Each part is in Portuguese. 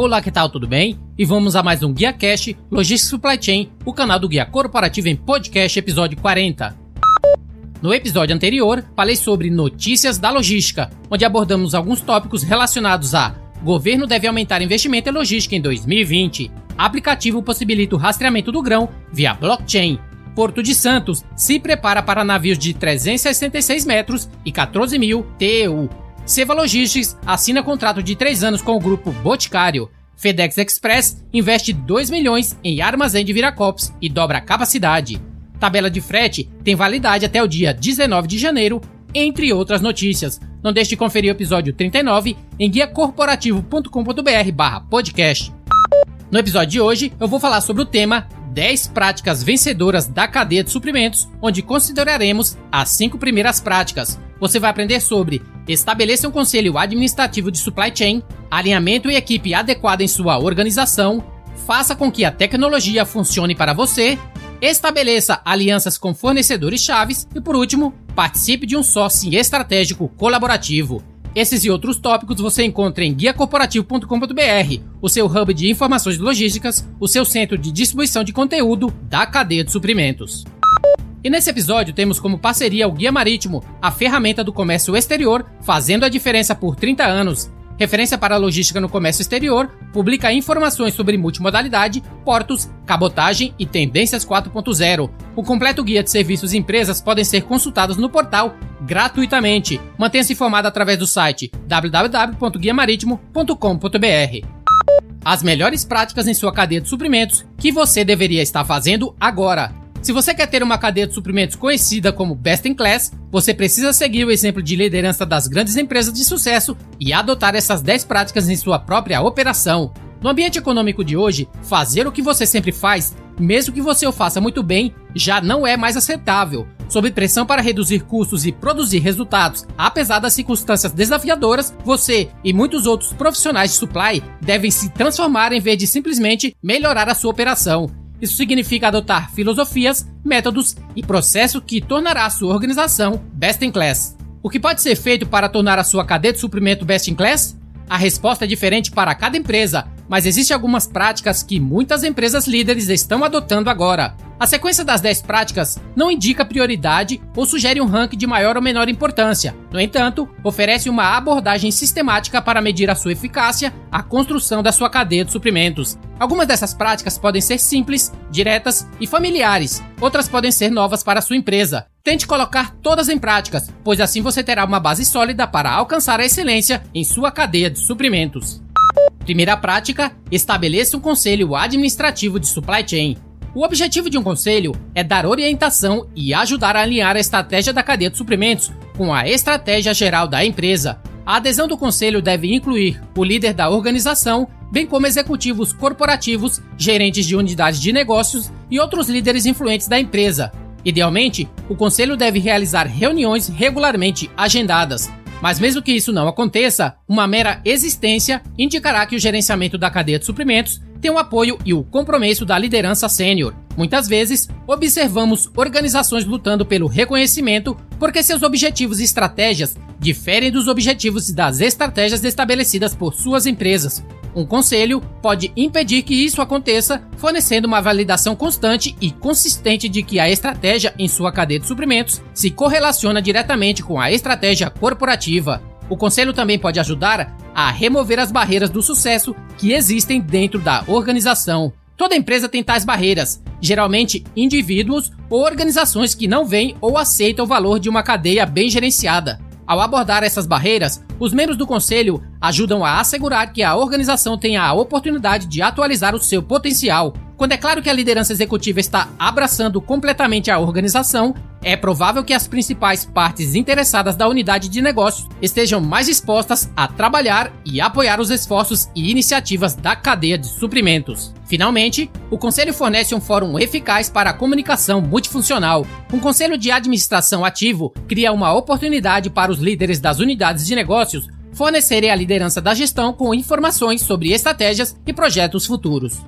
Olá, que tal? Tudo bem? E vamos a mais um Guia Cash Logistics Supply Chain, o canal do Guia Corporativo em Podcast, episódio 40. No episódio anterior, falei sobre notícias da logística, onde abordamos alguns tópicos relacionados a governo deve aumentar investimento em logística em 2020, aplicativo possibilita o rastreamento do grão via blockchain, Porto de Santos se prepara para navios de 366 metros e 14 mil TEU, Seva Logistics assina contrato de 3 anos com o grupo Boticário. FedEx Express investe 2 milhões em armazém de Viracopos e dobra a capacidade. Tabela de frete tem validade até o dia 19 de janeiro, entre outras notícias. Não deixe de conferir o episódio 39 em guiacorporativo.com.br/podcast. No episódio de hoje, eu vou falar sobre o tema 10 práticas vencedoras da cadeia de suprimentos, onde consideraremos as 5 primeiras práticas. Você vai aprender sobre estabeleça um conselho administrativo de supply chain, alinhamento e equipe adequada em sua organização, faça com que a tecnologia funcione para você, estabeleça alianças com fornecedores chaves e, por último, participe de um sourcing estratégico colaborativo. Esses e outros tópicos você encontra em guiacorporativo.com.br, o seu hub de informações logísticas, o seu centro de distribuição de conteúdo da cadeia de suprimentos. E nesse episódio temos como parceria o Guia Marítimo, a ferramenta do comércio exterior, fazendo a diferença por 30 anos, referência para logística no comércio exterior, publica informações sobre multimodalidade, portos, cabotagem e tendências 4.0. O completo guia de serviços e empresas podem ser consultados no portal gratuitamente. Mantenha-se informado através do site www.guiamaritimo.com.br. As melhores práticas em sua cadeia de suprimentos que você deveria estar fazendo agora. Se você quer ter uma cadeia de suprimentos conhecida como best in class, você precisa seguir o exemplo de liderança das grandes empresas de sucesso e adotar essas 10 práticas em sua própria operação. No ambiente econômico de hoje, fazer o que você sempre faz, mesmo que você o faça muito bem, já não é mais aceitável. Sob pressão para reduzir custos e produzir resultados, apesar das circunstâncias desafiadoras, você e muitos outros profissionais de supply devem se transformar em vez de simplesmente melhorar a sua operação. Isso significa adotar filosofias, métodos e processos que tornará a sua organização best in class. O que pode ser feito para tornar a sua cadeia de suprimento best in class? A resposta é diferente para cada empresa, mas existem algumas práticas que muitas empresas líderes estão adotando agora. A sequência das 10 práticas não indica prioridade ou sugere um ranking de maior ou menor importância. No entanto, oferece uma abordagem sistemática para medir a sua eficácia, a construção da sua cadeia de suprimentos. Algumas dessas práticas podem ser simples, diretas e familiares, outras podem ser novas para a sua empresa. Tente colocar todas em práticas, pois assim você terá uma base sólida para alcançar a excelência em sua cadeia de suprimentos. Primeira prática: estabeleça um conselho administrativo de supply chain. O objetivo de um conselho é dar orientação e ajudar a alinhar a estratégia da cadeia de suprimentos com a estratégia geral da empresa. A adesão do conselho deve incluir o líder da organização, bem como executivos corporativos, gerentes de unidades de negócios e outros líderes influentes da empresa. Idealmente, o conselho deve realizar reuniões regularmente agendadas. Mas mesmo que isso não aconteça, uma mera existência indicará que o gerenciamento da cadeia de suprimentos tem o apoio e o compromisso da liderança sênior. Muitas vezes, observamos organizações lutando pelo reconhecimento porque seus objetivos e estratégias diferem dos objetivos e das estratégias estabelecidas por suas empresas. Um conselho pode impedir que isso aconteça, fornecendo uma validação constante e consistente de que a estratégia em sua cadeia de suprimentos se correlaciona diretamente com a estratégia corporativa. O conselho também pode ajudar a remover as barreiras do sucesso que existem dentro da organização. Toda empresa tem tais barreiras, geralmente indivíduos ou organizações que não veem ou aceitam o valor de uma cadeia bem gerenciada. Ao abordar essas barreiras, os membros do conselho ajudam a assegurar que a organização tenha a oportunidade de atualizar o seu potencial. Quando é claro que a liderança executiva está abraçando completamente a organização, é provável que as principais partes interessadas da unidade de negócios estejam mais dispostas a trabalhar e apoiar os esforços e iniciativas da cadeia de suprimentos. Finalmente, o Conselho fornece um fórum eficaz para a comunicação multifuncional. Um conselho de administração ativo cria uma oportunidade para os líderes das unidades de negócios fornecerem a liderança da gestão com informações sobre estratégias e projetos futuros.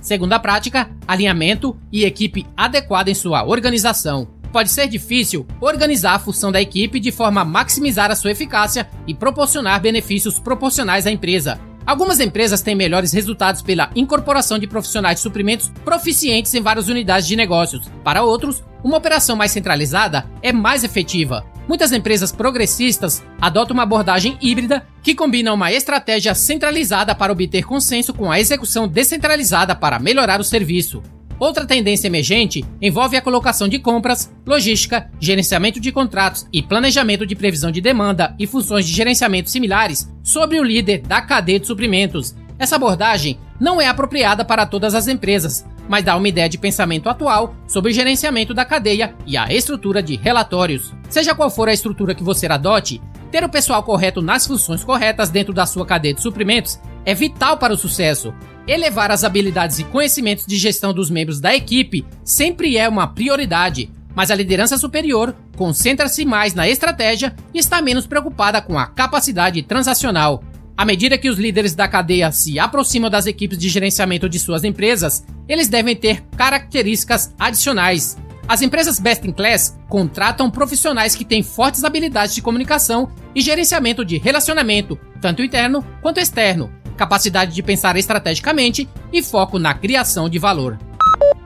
Segunda prática, alinhamento e equipe adequada em sua organização. Pode ser difícil organizar a função da equipe de forma a maximizar a sua eficácia e proporcionar benefícios proporcionais à empresa. Algumas empresas têm melhores resultados pela incorporação de profissionais de suprimentos proficientes em várias unidades de negócios. Para outros, uma operação mais centralizada é mais efetiva. Muitas empresas progressistas adotam uma abordagem híbrida que combina uma estratégia centralizada para obter consenso com a execução descentralizada para melhorar o serviço. Outra tendência emergente envolve a colocação de compras, logística, gerenciamento de contratos e planejamento de previsão de demanda e funções de gerenciamento similares sobre o líder da cadeia de suprimentos. Essa abordagem não é apropriada para todas as empresas, mas dá uma ideia de pensamento atual sobre o gerenciamento da cadeia e a estrutura de relatórios. Seja qual for a estrutura que você adote, ter o pessoal correto nas funções corretas dentro da sua cadeia de suprimentos é vital para o sucesso. Elevar as habilidades e conhecimentos de gestão dos membros da equipe sempre é uma prioridade, mas a liderança superior concentra-se mais na estratégia e está menos preocupada com a capacidade transacional. À medida que os líderes da cadeia se aproximam das equipes de gerenciamento de suas empresas, eles devem ter características adicionais. As empresas best in class contratam profissionais que têm fortes habilidades de comunicação e gerenciamento de relacionamento, tanto interno quanto externo, capacidade de pensar estrategicamente e foco na criação de valor.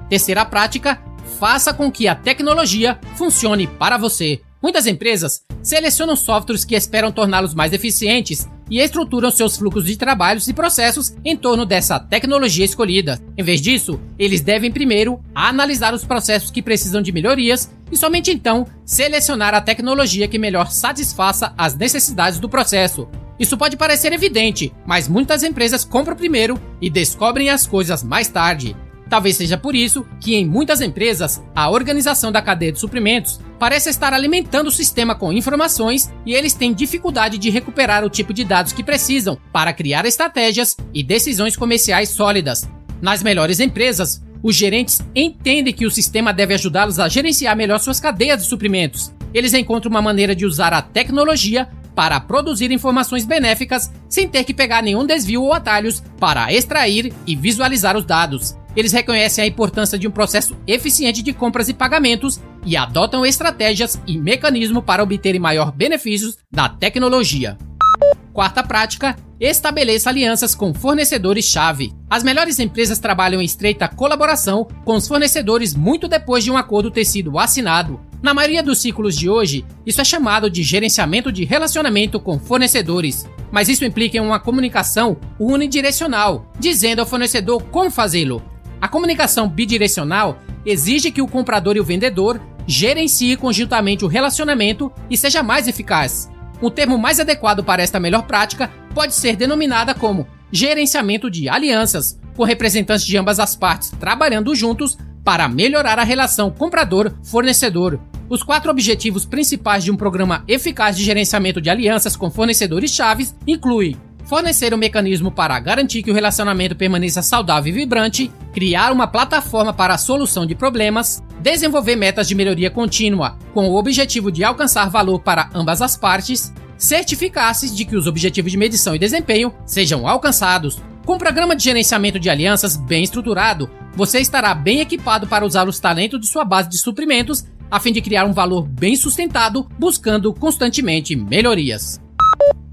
Terceira prática: faça com que a tecnologia funcione para você. Muitas empresas selecionam softwares que esperam torná-los mais eficientes e estruturam seus fluxos de trabalhos e processos em torno dessa tecnologia escolhida. Em vez disso, eles devem primeiro analisar os processos que precisam de melhorias e somente então selecionar a tecnologia que melhor satisfaça as necessidades do processo. Isso pode parecer evidente, mas muitas empresas compram primeiro e descobrem as coisas mais tarde. Talvez seja por isso que, em muitas empresas, a organização da cadeia de suprimentos parece estar alimentando o sistema com informações e eles têm dificuldade de recuperar o tipo de dados que precisam para criar estratégias e decisões comerciais sólidas. Nas melhores empresas, os gerentes entendem que o sistema deve ajudá-los a gerenciar melhor suas cadeias de suprimentos. Eles encontram uma maneira de usar a tecnologia para produzir informações benéficas sem ter que pegar nenhum desvio ou atalhos para extrair e visualizar os dados. Eles reconhecem a importância de um processo eficiente de compras e pagamentos e adotam estratégias e mecanismos para obterem maior benefícios da tecnologia. Quarta prática: estabeleça alianças com fornecedores-chave. As melhores empresas trabalham em estreita colaboração com os fornecedores muito depois de um acordo ter sido assinado. Na maioria dos ciclos de hoje, isso é chamado de gerenciamento de relacionamento com fornecedores, mas isso implica uma comunicação unidirecional, dizendo ao fornecedor como fazê-lo. A comunicação bidirecional exige que o comprador e o vendedor gerenciem conjuntamente o relacionamento e seja mais eficaz. Um termo mais adequado para esta melhor prática pode ser denominada como gerenciamento de alianças, com representantes de ambas as partes trabalhando juntos para melhorar a relação comprador-fornecedor. Os quatro objetivos principais de um programa eficaz de gerenciamento de alianças com fornecedores chaves incluem fornecer um mecanismo para garantir que o relacionamento permaneça saudável e vibrante, criar uma plataforma para a solução de problemas, desenvolver metas de melhoria contínua com o objetivo de alcançar valor para ambas as partes, certificar-se de que os objetivos de medição e desempenho sejam alcançados. Com um programa de gerenciamento de alianças bem estruturado, você estará bem equipado para usar os talentos de sua base de suprimentos a fim de criar um valor bem sustentado, buscando constantemente melhorias.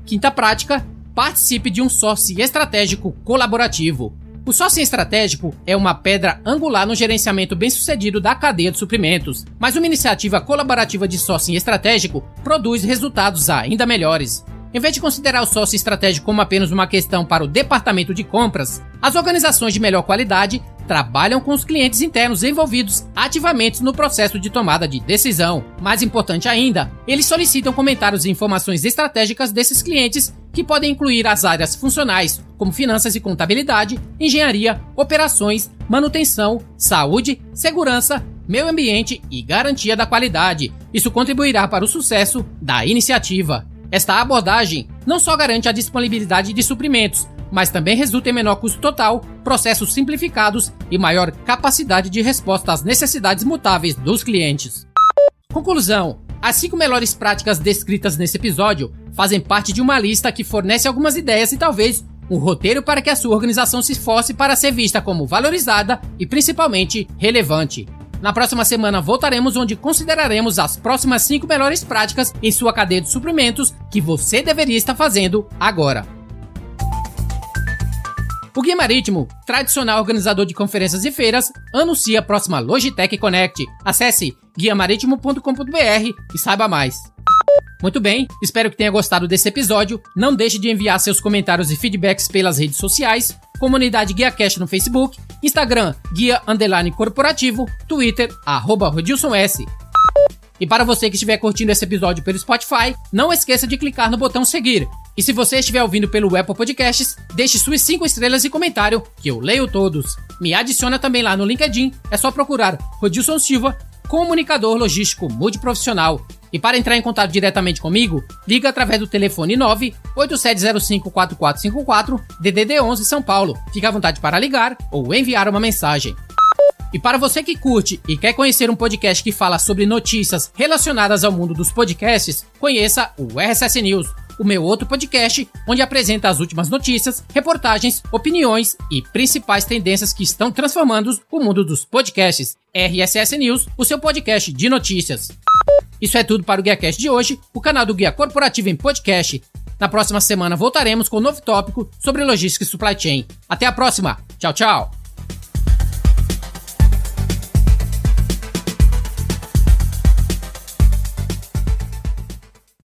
Quinta prática: participe de um sócio estratégico colaborativo. O sócio estratégico é uma pedra angular no gerenciamento bem-sucedido da cadeia de suprimentos, mas uma iniciativa colaborativa de sócio estratégico produz resultados ainda melhores. Em vez de considerar o sócio estratégico como apenas uma questão para o departamento de compras, as organizações de melhor qualidade trabalham com os clientes internos envolvidos ativamente no processo de tomada de decisão. Mais importante ainda, eles solicitam comentários e informações estratégicas desses clientes, que podem incluir as áreas funcionais, como finanças e contabilidade, engenharia, operações, manutenção, saúde, segurança, meio ambiente e garantia da qualidade. Isso contribuirá para o sucesso da iniciativa. Esta abordagem não só garante a disponibilidade de suprimentos, mas também resulta em menor custo total, processos simplificados e maior capacidade de resposta às necessidades mutáveis dos clientes. Conclusão: as cinco melhores práticas descritas nesse episódio fazem parte de uma lista que fornece algumas ideias e talvez um roteiro para que a sua organização se esforce para ser vista como valorizada e principalmente relevante. Na próxima semana voltaremos onde consideraremos as próximas 5 melhores práticas em sua cadeia de suprimentos que você deveria estar fazendo agora. O Guia Marítimo, tradicional organizador de conferências e feiras, anuncia a próxima Logitech Connect. Acesse guiamaritimo.com.br e saiba mais. Muito bem, espero que tenha gostado desse episódio. Não deixe de enviar seus comentários e feedbacks pelas redes sociais, comunidade Guia Cash no Facebook, Instagram Guia Underline Corporativo, Twitter, arroba Rodilson S. E para você que estiver curtindo esse episódio pelo Spotify, não esqueça de clicar no botão seguir. E se você estiver ouvindo pelo Apple Podcasts, deixe suas 5 estrelas e comentário, que eu leio todos. Me adiciona também lá no LinkedIn, é só procurar Rodilson Silva, comunicador logístico multiprofissional. E para entrar em contato diretamente comigo, liga através do telefone 987054454 DDD 11 São Paulo. Fique à vontade para ligar ou enviar uma mensagem. E para você que curte e quer conhecer um podcast que fala sobre notícias relacionadas ao mundo dos podcasts, conheça o RSS News, o meu outro podcast, onde apresenta as últimas notícias, reportagens, opiniões e principais tendências que estão transformando o mundo dos podcasts. RSS News, o seu podcast de notícias. Isso é tudo para o GuiaCast de hoje, o canal do Guia Corporativo em Podcast. Na próxima semana voltaremos com um novo tópico sobre logística e supply chain. Até a próxima. Tchau, tchau.